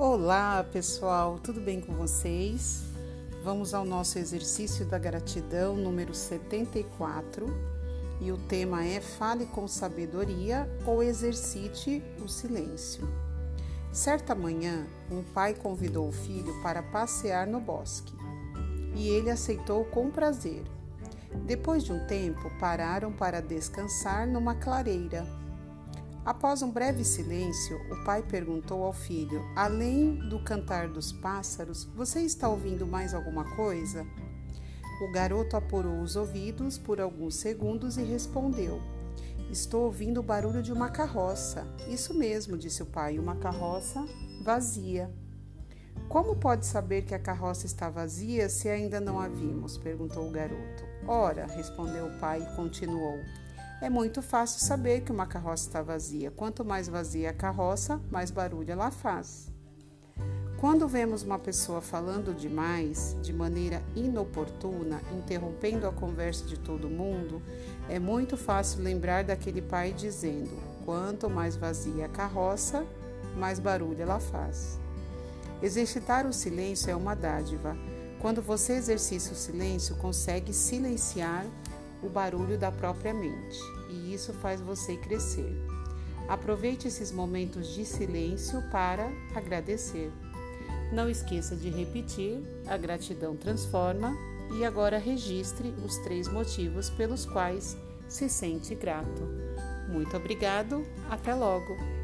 Olá, pessoal, tudo bem com vocês? Vamos ao nosso exercício da gratidão número 74 e o tema é Fale com sabedoria ou exercite o silêncio. Certa manhã, um pai convidou o filho para passear no bosque e ele aceitou com prazer. Depois de um tempo, pararam para descansar numa clareira Após um breve silêncio, o pai perguntou ao filho: Além do cantar dos pássaros, você está ouvindo mais alguma coisa? O garoto apurou os ouvidos por alguns segundos e respondeu: Estou ouvindo o barulho de uma carroça. Isso mesmo, disse o pai, uma carroça vazia. Como pode saber que a carroça está vazia se ainda não a vimos? perguntou o garoto. Ora, respondeu o pai e continuou. É muito fácil saber que uma carroça está vazia. Quanto mais vazia a carroça, mais barulho ela faz. Quando vemos uma pessoa falando demais, de maneira inoportuna, interrompendo a conversa de todo mundo, é muito fácil lembrar daquele pai dizendo: quanto mais vazia a carroça, mais barulho ela faz. Exercitar o silêncio é uma dádiva. Quando você exercita o silêncio, consegue silenciar o barulho da própria mente, e isso faz você crescer. Aproveite esses momentos de silêncio para agradecer. Não esqueça de repetir: a gratidão transforma e agora registre os três motivos pelos quais se sente grato. Muito obrigado, até logo!